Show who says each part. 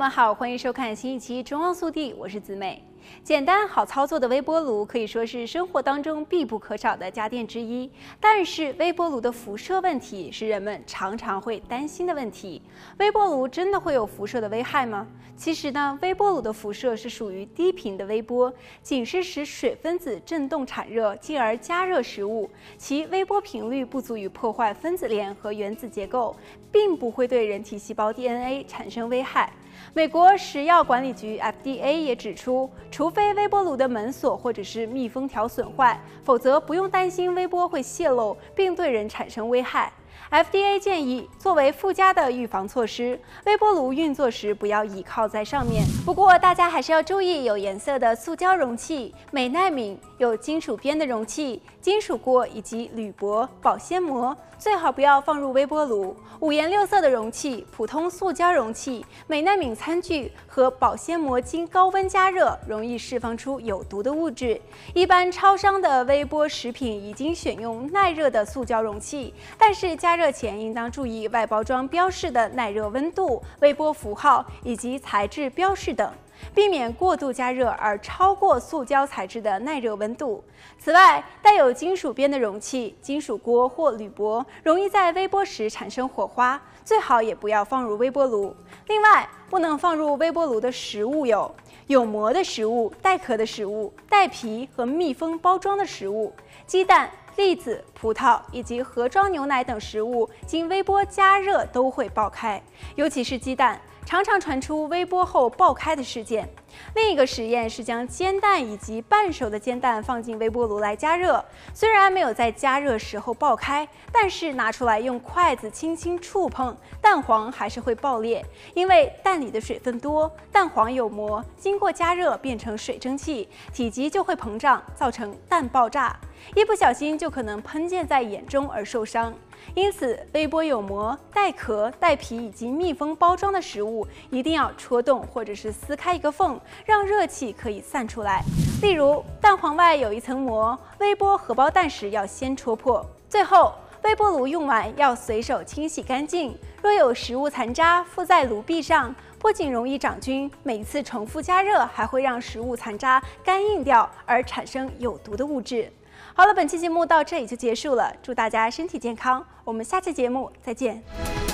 Speaker 1: 们好，欢迎收看新一期《中央速递》，我是子美。简单好操作的微波炉可以说是生活当中必不可少的家电之一，但是微波炉的辐射问题是人们常常会担心的问题。微波炉真的会有辐射的危害吗？其实呢，微波炉的辐射是属于低频的微波，仅是使水分子振动产热，进而加热食物，其微波频率不足以破坏分子链和原子结构，并不会对人体细胞 DNA 产生危害。美国食药管理局 FDA 也指出，除非微波炉的门锁或者是密封条损坏，否则不用担心微波会泄漏并对人产生危害。FDA 建议，作为附加的预防措施，微波炉运作时不要倚靠在上面。不过，大家还是要注意，有颜色的塑胶容器、美耐敏、有金属边的容器、金属锅以及铝箔、保鲜膜，最好不要放入微波炉。五颜六色的容器、普通塑胶容器、美耐敏餐具和保鲜膜经高温加热，容容易释放出有毒的物质。一般超商的微波食品已经选用耐热的塑胶容器，但是加热前应当注意外包装标示的耐热温度、微波符号以及材质标示等，避免过度加热而超过塑胶材质的耐热温度。此外，带有金属边的容器、金属锅或铝箔容易在微波时产生火花，最好也不要放入微波炉。另外，不能放入微波炉的食物有有膜的食物、带壳的食物、带皮和密封包装的食物、鸡蛋。栗子、葡萄以及盒装牛奶等食物经微波加热都会爆开，尤其是鸡蛋，常常传出微波后爆开的事件。另一个实验是将煎蛋以及半熟的煎蛋放进微波炉来加热，虽然没有在加热时候爆开，但是拿出来用筷子轻轻触碰，蛋黄还是会爆裂。因为蛋里的水分多，蛋黄有膜，经过加热变成水蒸气，体积就会膨胀，造成蛋爆炸。一不小心就可能喷溅在眼中而受伤。因此，微波有膜、带壳、带皮以及密封包装的食物，一定要戳洞或者是撕开一个缝，让热气可以散出来。例如，蛋黄外有一层膜，微波荷包蛋时要先戳破。最后，微波炉用完要随手清洗干净。若有食物残渣附在炉壁上，不仅容易长菌，每次重复加热还会让食物残渣干硬掉，而产生有毒的物质。好了，本期节目到这里就结束了。祝大家身体健康，我们下期节目再见。